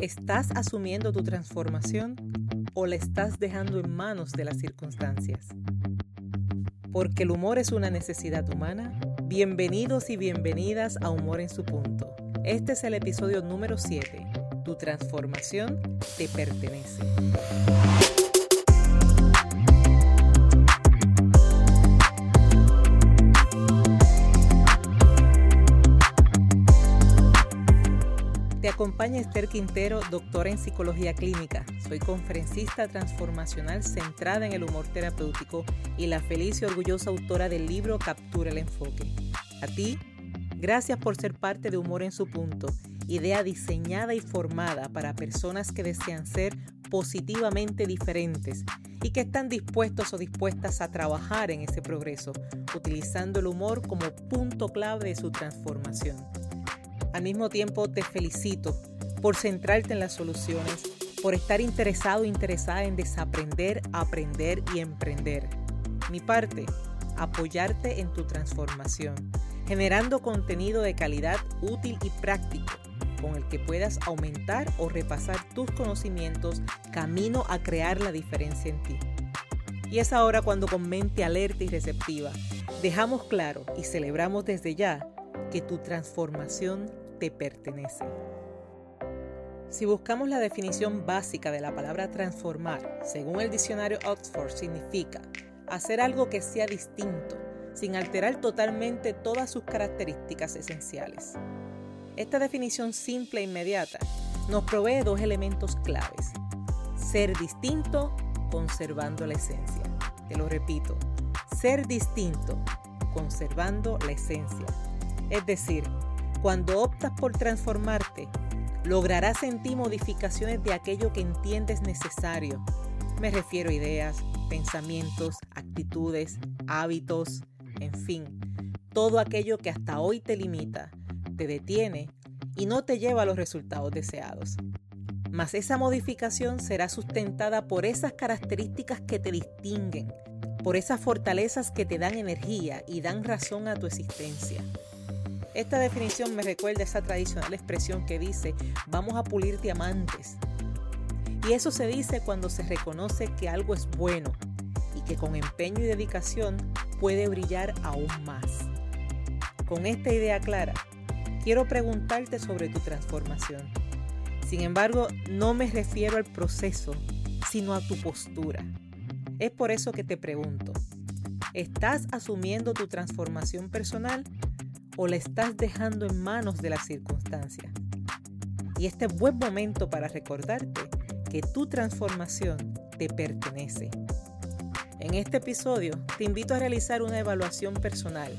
¿Estás asumiendo tu transformación o la estás dejando en manos de las circunstancias? Porque el humor es una necesidad humana. Bienvenidos y bienvenidas a Humor en su punto. Este es el episodio número 7. Tu transformación te pertenece. Acompaña Esther Quintero, doctora en psicología clínica. Soy conferencista transformacional centrada en el humor terapéutico y la feliz y orgullosa autora del libro Captura el enfoque. A ti, gracias por ser parte de Humor en su punto, idea diseñada y formada para personas que desean ser positivamente diferentes y que están dispuestos o dispuestas a trabajar en ese progreso, utilizando el humor como punto clave de su transformación. Al mismo tiempo te felicito por centrarte en las soluciones, por estar interesado o interesada en desaprender, aprender y emprender. Mi parte, apoyarte en tu transformación, generando contenido de calidad útil y práctico con el que puedas aumentar o repasar tus conocimientos camino a crear la diferencia en ti. Y es ahora cuando con mente alerta y receptiva dejamos claro y celebramos desde ya que tu transformación te pertenece. Si buscamos la definición básica de la palabra transformar, según el diccionario Oxford, significa hacer algo que sea distinto, sin alterar totalmente todas sus características esenciales. Esta definición simple e inmediata nos provee dos elementos claves. Ser distinto conservando la esencia. Te lo repito, ser distinto conservando la esencia. Es decir, cuando optas por transformarte, lograrás en ti modificaciones de aquello que entiendes necesario. Me refiero a ideas, pensamientos, actitudes, hábitos, en fin, todo aquello que hasta hoy te limita, te detiene y no te lleva a los resultados deseados. Mas esa modificación será sustentada por esas características que te distinguen, por esas fortalezas que te dan energía y dan razón a tu existencia. Esta definición me recuerda esa tradicional expresión que dice, vamos a pulir diamantes. Y eso se dice cuando se reconoce que algo es bueno y que con empeño y dedicación puede brillar aún más. Con esta idea clara, quiero preguntarte sobre tu transformación. Sin embargo, no me refiero al proceso, sino a tu postura. Es por eso que te pregunto, ¿estás asumiendo tu transformación personal o la estás dejando en manos de las circunstancias. Y este es buen momento para recordarte que tu transformación te pertenece. En este episodio te invito a realizar una evaluación personal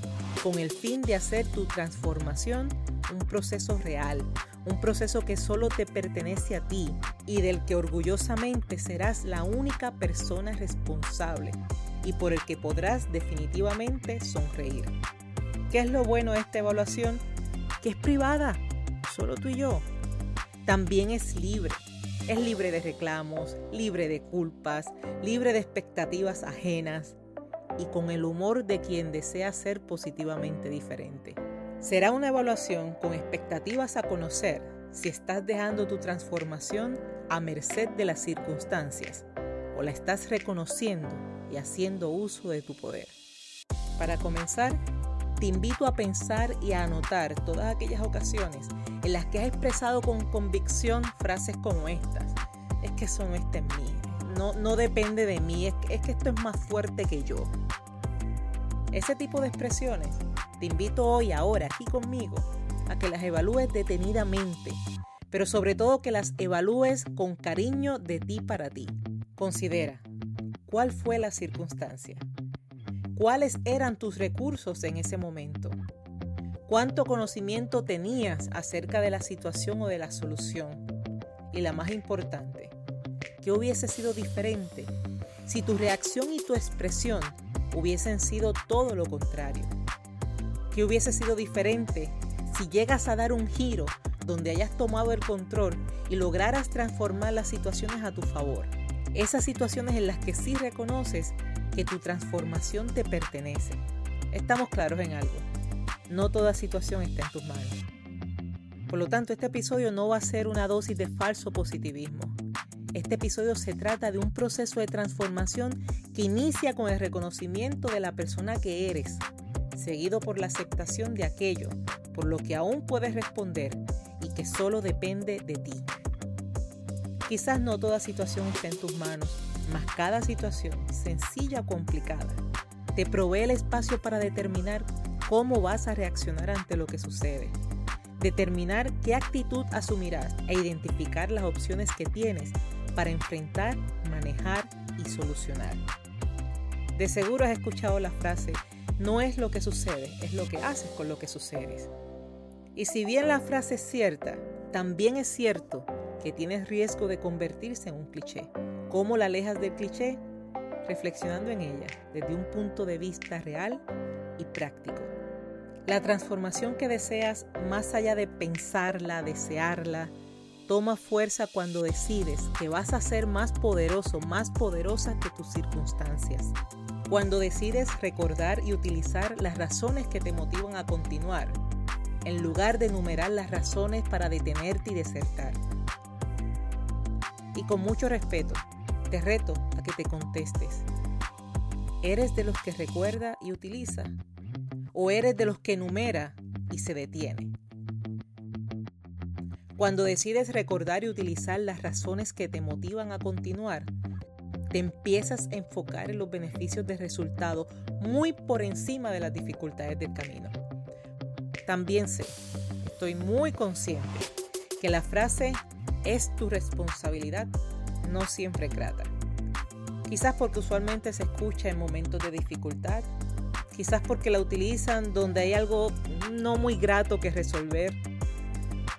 con el fin de hacer tu transformación un proceso real, un proceso que solo te pertenece a ti y del que orgullosamente serás la única persona responsable y por el que podrás definitivamente sonreír. ¿Qué es lo bueno de esta evaluación? Que es privada, solo tú y yo. También es libre. Es libre de reclamos, libre de culpas, libre de expectativas ajenas y con el humor de quien desea ser positivamente diferente. Será una evaluación con expectativas a conocer si estás dejando tu transformación a merced de las circunstancias o la estás reconociendo y haciendo uso de tu poder. Para comenzar, te invito a pensar y a anotar todas aquellas ocasiones en las que has expresado con convicción frases como estas. Es que eso no está no, no depende de mí, es, es que esto es más fuerte que yo. Ese tipo de expresiones te invito hoy, ahora, aquí conmigo, a que las evalúes detenidamente, pero sobre todo que las evalúes con cariño de ti para ti. Considera, ¿cuál fue la circunstancia? ¿Cuáles eran tus recursos en ese momento? ¿Cuánto conocimiento tenías acerca de la situación o de la solución? Y la más importante, ¿qué hubiese sido diferente si tu reacción y tu expresión hubiesen sido todo lo contrario? ¿Qué hubiese sido diferente si llegas a dar un giro donde hayas tomado el control y lograras transformar las situaciones a tu favor? Esas situaciones en las que sí reconoces que tu transformación te pertenece. Estamos claros en algo. No toda situación está en tus manos. Por lo tanto, este episodio no va a ser una dosis de falso positivismo. Este episodio se trata de un proceso de transformación que inicia con el reconocimiento de la persona que eres, seguido por la aceptación de aquello por lo que aún puedes responder y que solo depende de ti. Quizás no toda situación esté en tus manos, mas cada situación, sencilla o complicada, te provee el espacio para determinar cómo vas a reaccionar ante lo que sucede, determinar qué actitud asumirás e identificar las opciones que tienes para enfrentar, manejar y solucionar. De seguro has escuchado la frase, no es lo que sucede, es lo que haces con lo que sucede. Y si bien la frase es cierta, también es cierto que tienes riesgo de convertirse en un cliché. ¿Cómo la alejas del cliché? Reflexionando en ella desde un punto de vista real y práctico. La transformación que deseas, más allá de pensarla, desearla, toma fuerza cuando decides que vas a ser más poderoso, más poderosa que tus circunstancias. Cuando decides recordar y utilizar las razones que te motivan a continuar, en lugar de enumerar las razones para detenerte y desertar. Y con mucho respeto, te reto a que te contestes. ¿Eres de los que recuerda y utiliza? ¿O eres de los que enumera y se detiene? Cuando decides recordar y utilizar las razones que te motivan a continuar, te empiezas a enfocar en los beneficios del resultado muy por encima de las dificultades del camino. También sé, estoy muy consciente que la frase es tu responsabilidad no siempre grata. Quizás porque usualmente se escucha en momentos de dificultad, quizás porque la utilizan donde hay algo no muy grato que resolver,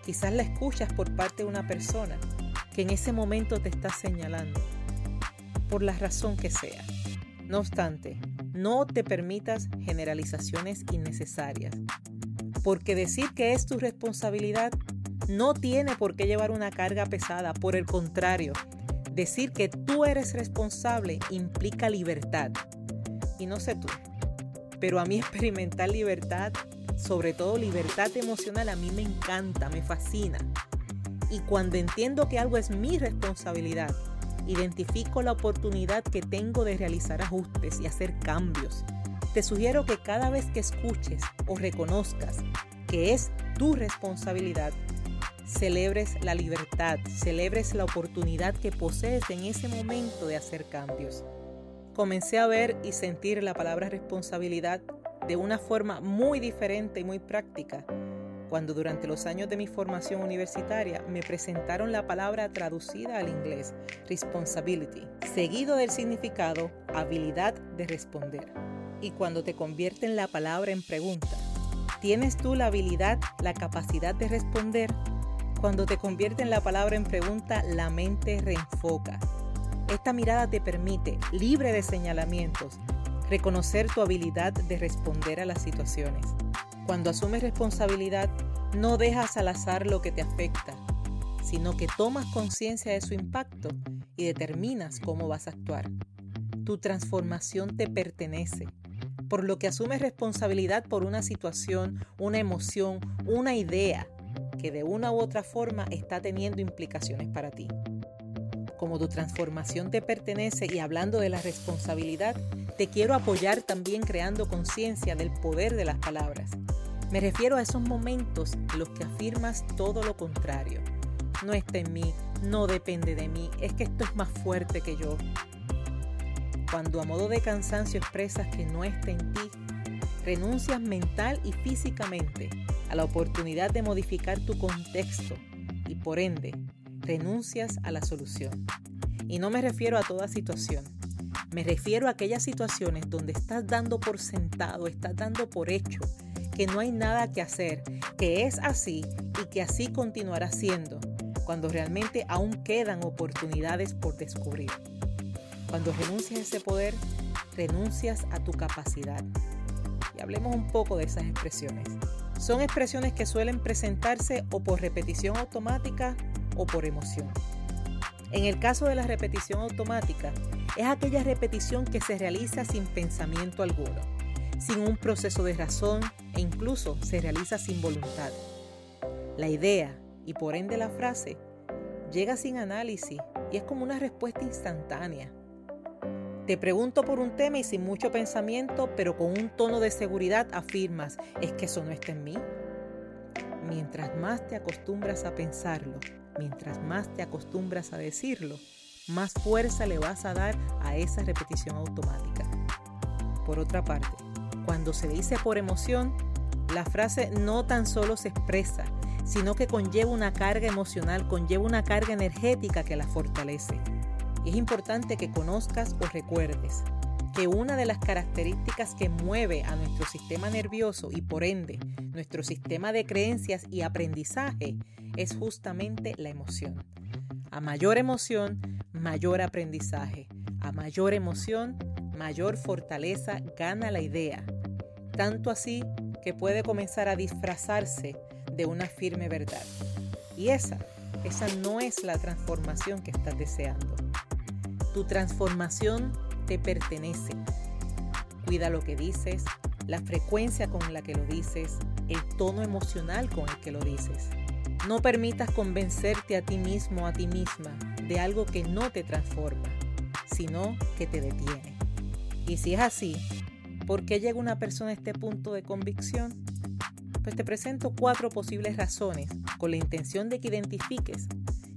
quizás la escuchas por parte de una persona que en ese momento te está señalando por la razón que sea. No obstante, no te permitas generalizaciones innecesarias, porque decir que es tu responsabilidad no tiene por qué llevar una carga pesada, por el contrario, decir que tú eres responsable implica libertad. Y no sé tú, pero a mí experimentar libertad, sobre todo libertad emocional, a mí me encanta, me fascina. Y cuando entiendo que algo es mi responsabilidad, identifico la oportunidad que tengo de realizar ajustes y hacer cambios. Te sugiero que cada vez que escuches o reconozcas que es tu responsabilidad, celebres la libertad, celebres la oportunidad que posees en ese momento de hacer cambios. Comencé a ver y sentir la palabra responsabilidad de una forma muy diferente y muy práctica cuando durante los años de mi formación universitaria me presentaron la palabra traducida al inglés, responsibility, seguido del significado habilidad de responder. Y cuando te convierten la palabra en pregunta, ¿tienes tú la habilidad, la capacidad de responder? Cuando te convierten la palabra en pregunta, la mente reenfoca. Esta mirada te permite, libre de señalamientos, reconocer tu habilidad de responder a las situaciones. Cuando asumes responsabilidad, no dejas al azar lo que te afecta, sino que tomas conciencia de su impacto y determinas cómo vas a actuar. Tu transformación te pertenece, por lo que asumes responsabilidad por una situación, una emoción, una idea que de una u otra forma está teniendo implicaciones para ti. Como tu transformación te pertenece y hablando de la responsabilidad, te quiero apoyar también creando conciencia del poder de las palabras. Me refiero a esos momentos en los que afirmas todo lo contrario. No está en mí, no depende de mí, es que esto es más fuerte que yo. Cuando a modo de cansancio expresas que no está en ti, renuncias mental y físicamente a la oportunidad de modificar tu contexto y por ende renuncias a la solución. Y no me refiero a toda situación, me refiero a aquellas situaciones donde estás dando por sentado, estás dando por hecho que no hay nada que hacer, que es así y que así continuará siendo, cuando realmente aún quedan oportunidades por descubrir. Cuando renuncias a ese poder, renuncias a tu capacidad. Hablemos un poco de esas expresiones. Son expresiones que suelen presentarse o por repetición automática o por emoción. En el caso de la repetición automática, es aquella repetición que se realiza sin pensamiento alguno sin un proceso de razón e incluso se realiza sin voluntad. La idea y por ende la frase llega sin análisis y es como una respuesta instantánea. Te pregunto por un tema y sin mucho pensamiento, pero con un tono de seguridad afirmas, es que eso no está en mí. Mientras más te acostumbras a pensarlo, mientras más te acostumbras a decirlo, más fuerza le vas a dar a esa repetición automática. Por otra parte, cuando se dice por emoción, la frase no tan solo se expresa, sino que conlleva una carga emocional, conlleva una carga energética que la fortalece. Es importante que conozcas o recuerdes que una de las características que mueve a nuestro sistema nervioso y por ende nuestro sistema de creencias y aprendizaje es justamente la emoción. A mayor emoción, mayor aprendizaje. A mayor emoción, mayor fortaleza gana la idea. Tanto así que puede comenzar a disfrazarse de una firme verdad. Y esa, esa no es la transformación que estás deseando. Tu transformación te pertenece. Cuida lo que dices, la frecuencia con la que lo dices, el tono emocional con el que lo dices. No permitas convencerte a ti mismo a ti misma de algo que no te transforma, sino que te detiene. Y si es así, ¿por qué llega una persona a este punto de convicción? Pues te presento cuatro posibles razones con la intención de que identifiques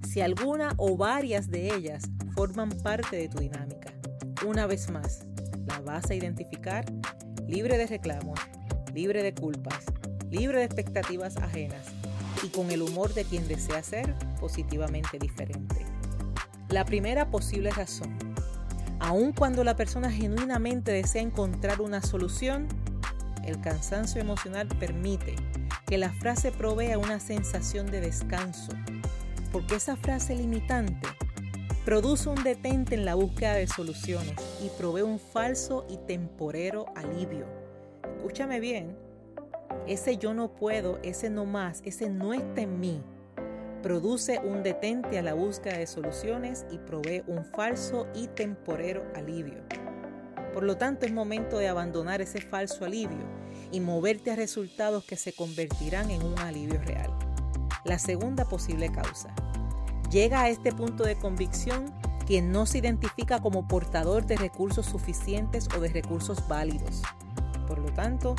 si alguna o varias de ellas forman parte de tu dinámica. Una vez más, la vas a identificar libre de reclamos, libre de culpas, libre de expectativas ajenas y con el humor de quien desea ser positivamente diferente. La primera posible razón, aun cuando la persona genuinamente desea encontrar una solución, el cansancio emocional permite que la frase provea una sensación de descanso, porque esa frase limitante produce un detente en la búsqueda de soluciones y provee un falso y temporero alivio. Escúchame bien, ese yo no puedo, ese no más, ese no está en mí, produce un detente a la búsqueda de soluciones y provee un falso y temporero alivio. Por lo tanto, es momento de abandonar ese falso alivio y moverte a resultados que se convertirán en un alivio real. La segunda posible causa. Llega a este punto de convicción quien no se identifica como portador de recursos suficientes o de recursos válidos. Por lo tanto,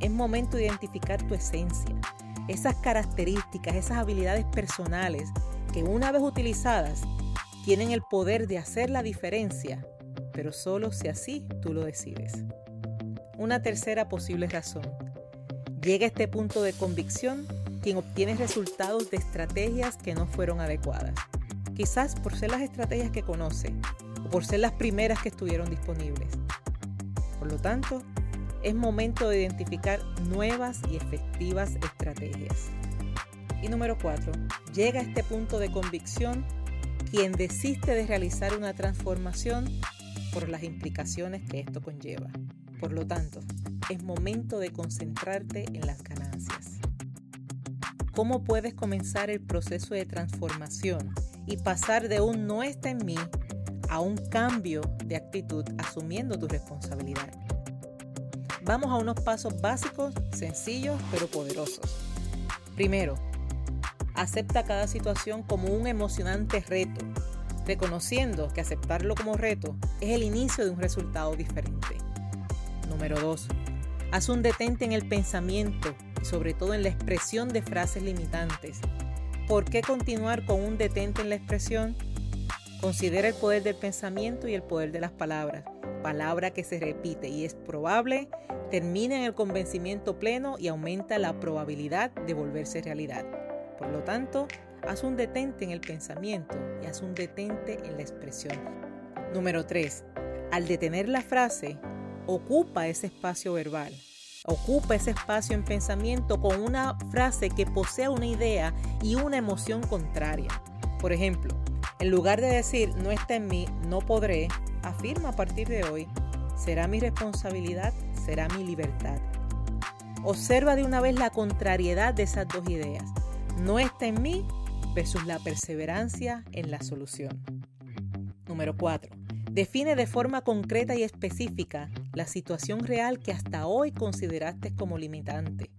es momento de identificar tu esencia, esas características, esas habilidades personales que una vez utilizadas tienen el poder de hacer la diferencia pero solo si así tú lo decides. Una tercera posible razón. Llega a este punto de convicción quien obtiene resultados de estrategias que no fueron adecuadas. Quizás por ser las estrategias que conoce o por ser las primeras que estuvieron disponibles. Por lo tanto, es momento de identificar nuevas y efectivas estrategias. Y número 4. Llega a este punto de convicción quien desiste de realizar una transformación por las implicaciones que esto conlleva. Por lo tanto, es momento de concentrarte en las ganancias. ¿Cómo puedes comenzar el proceso de transformación y pasar de un no está en mí a un cambio de actitud asumiendo tu responsabilidad? Vamos a unos pasos básicos, sencillos, pero poderosos. Primero, acepta cada situación como un emocionante reto reconociendo que aceptarlo como reto es el inicio de un resultado diferente. Número 2. Haz un detente en el pensamiento y sobre todo en la expresión de frases limitantes. ¿Por qué continuar con un detente en la expresión? Considera el poder del pensamiento y el poder de las palabras. Palabra que se repite y es probable, termina en el convencimiento pleno y aumenta la probabilidad de volverse realidad. Por lo tanto, Haz un detente en el pensamiento y haz un detente en la expresión. Número 3. Al detener la frase, ocupa ese espacio verbal. Ocupa ese espacio en pensamiento con una frase que posea una idea y una emoción contraria. Por ejemplo, en lugar de decir no está en mí, no podré, afirma a partir de hoy, será mi responsabilidad, será mi libertad. Observa de una vez la contrariedad de esas dos ideas. No está en mí, versus la perseverancia en la solución. Número 4. Define de forma concreta y específica la situación real que hasta hoy consideraste como limitante.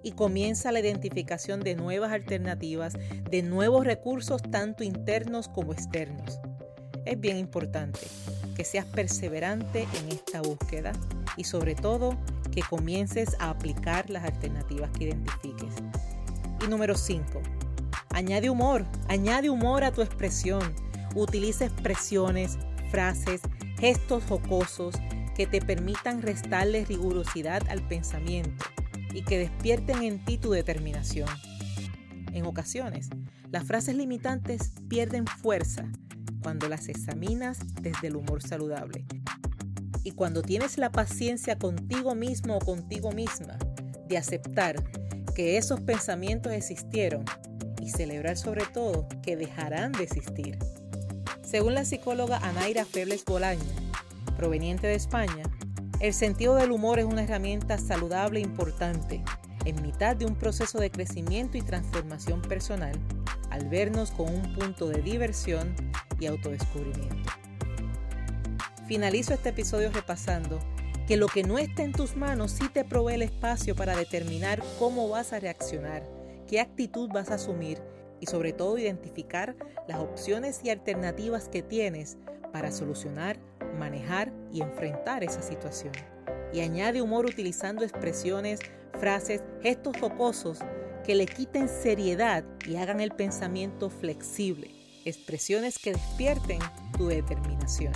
y comienza la identificación de nuevas alternativas, de nuevos recursos tanto internos como externos. Es bien importante que seas perseverante en esta búsqueda y sobre todo que comiences a aplicar las alternativas que identifiques. Y número 5. Añade humor, añade humor a tu expresión. Utiliza expresiones, frases, gestos jocosos que te permitan restarle rigurosidad al pensamiento y que despierten en ti tu determinación. En ocasiones, las frases limitantes pierden fuerza cuando las examinas desde el humor saludable. Y cuando tienes la paciencia contigo mismo o contigo misma de aceptar que esos pensamientos existieron y celebrar sobre todo que dejarán de existir. Según la psicóloga Anaira Febles Bolaño, proveniente de España, el sentido del humor es una herramienta saludable e importante en mitad de un proceso de crecimiento y transformación personal al vernos con un punto de diversión y autodescubrimiento. Finalizo este episodio repasando que lo que no está en tus manos sí te provee el espacio para determinar cómo vas a reaccionar, qué actitud vas a asumir y sobre todo identificar las opciones y alternativas que tienes para solucionar, manejar y enfrentar esa situación. Y añade humor utilizando expresiones, frases, gestos jocosos que le quiten seriedad y hagan el pensamiento flexible, expresiones que despierten tu determinación.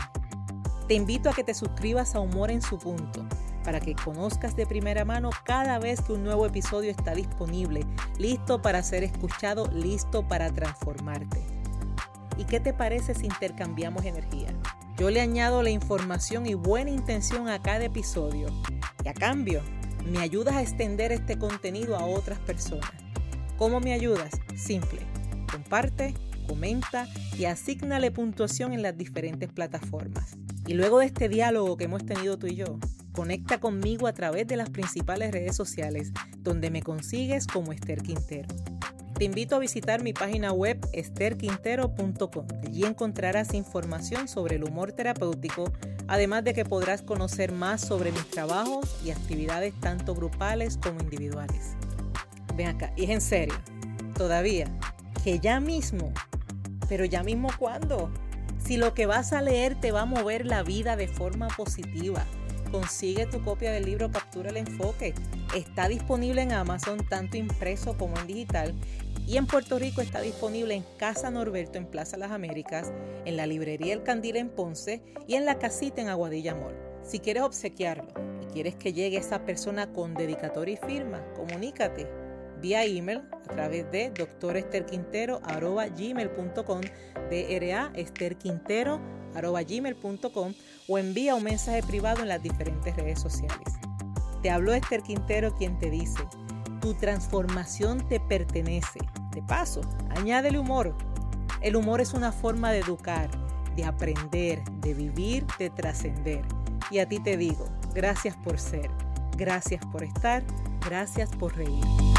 Te invito a que te suscribas a Humor en su punto para que conozcas de primera mano cada vez que un nuevo episodio está disponible, listo para ser escuchado, listo para transformarte. ¿Y qué te parece si intercambiamos energía? Yo le añado la información y buena intención a cada episodio y a cambio me ayudas a extender este contenido a otras personas. ¿Cómo me ayudas? Simple. Comparte, comenta y asignale puntuación en las diferentes plataformas. Y luego de este diálogo que hemos tenido tú y yo, conecta conmigo a través de las principales redes sociales donde me consigues como Esther Quintero. Te invito a visitar mi página web esterquintero.com. Allí encontrarás información sobre el humor terapéutico, además de que podrás conocer más sobre mis trabajos y actividades tanto grupales como individuales. Ven acá, y es en serio, todavía, que ya mismo, pero ya mismo cuándo? Si lo que vas a leer te va a mover la vida de forma positiva, consigue tu copia del libro Captura el Enfoque. Está disponible en Amazon tanto impreso como en digital y en Puerto Rico está disponible en Casa Norberto en Plaza Las Américas, en la librería El Candil en Ponce y en la casita en Aguadilla Mall. Si quieres obsequiarlo y quieres que llegue esa persona con dedicatoria y firma, comunícate vía email a través de gmail.com DRA gmail.com o envía un mensaje privado en las diferentes redes sociales. Te habló Esther Quintero quien te dice, tu transformación te pertenece. De paso, añádele humor. El humor es una forma de educar, de aprender, de vivir, de trascender. Y a ti te digo, gracias por ser, gracias por estar, gracias por reír.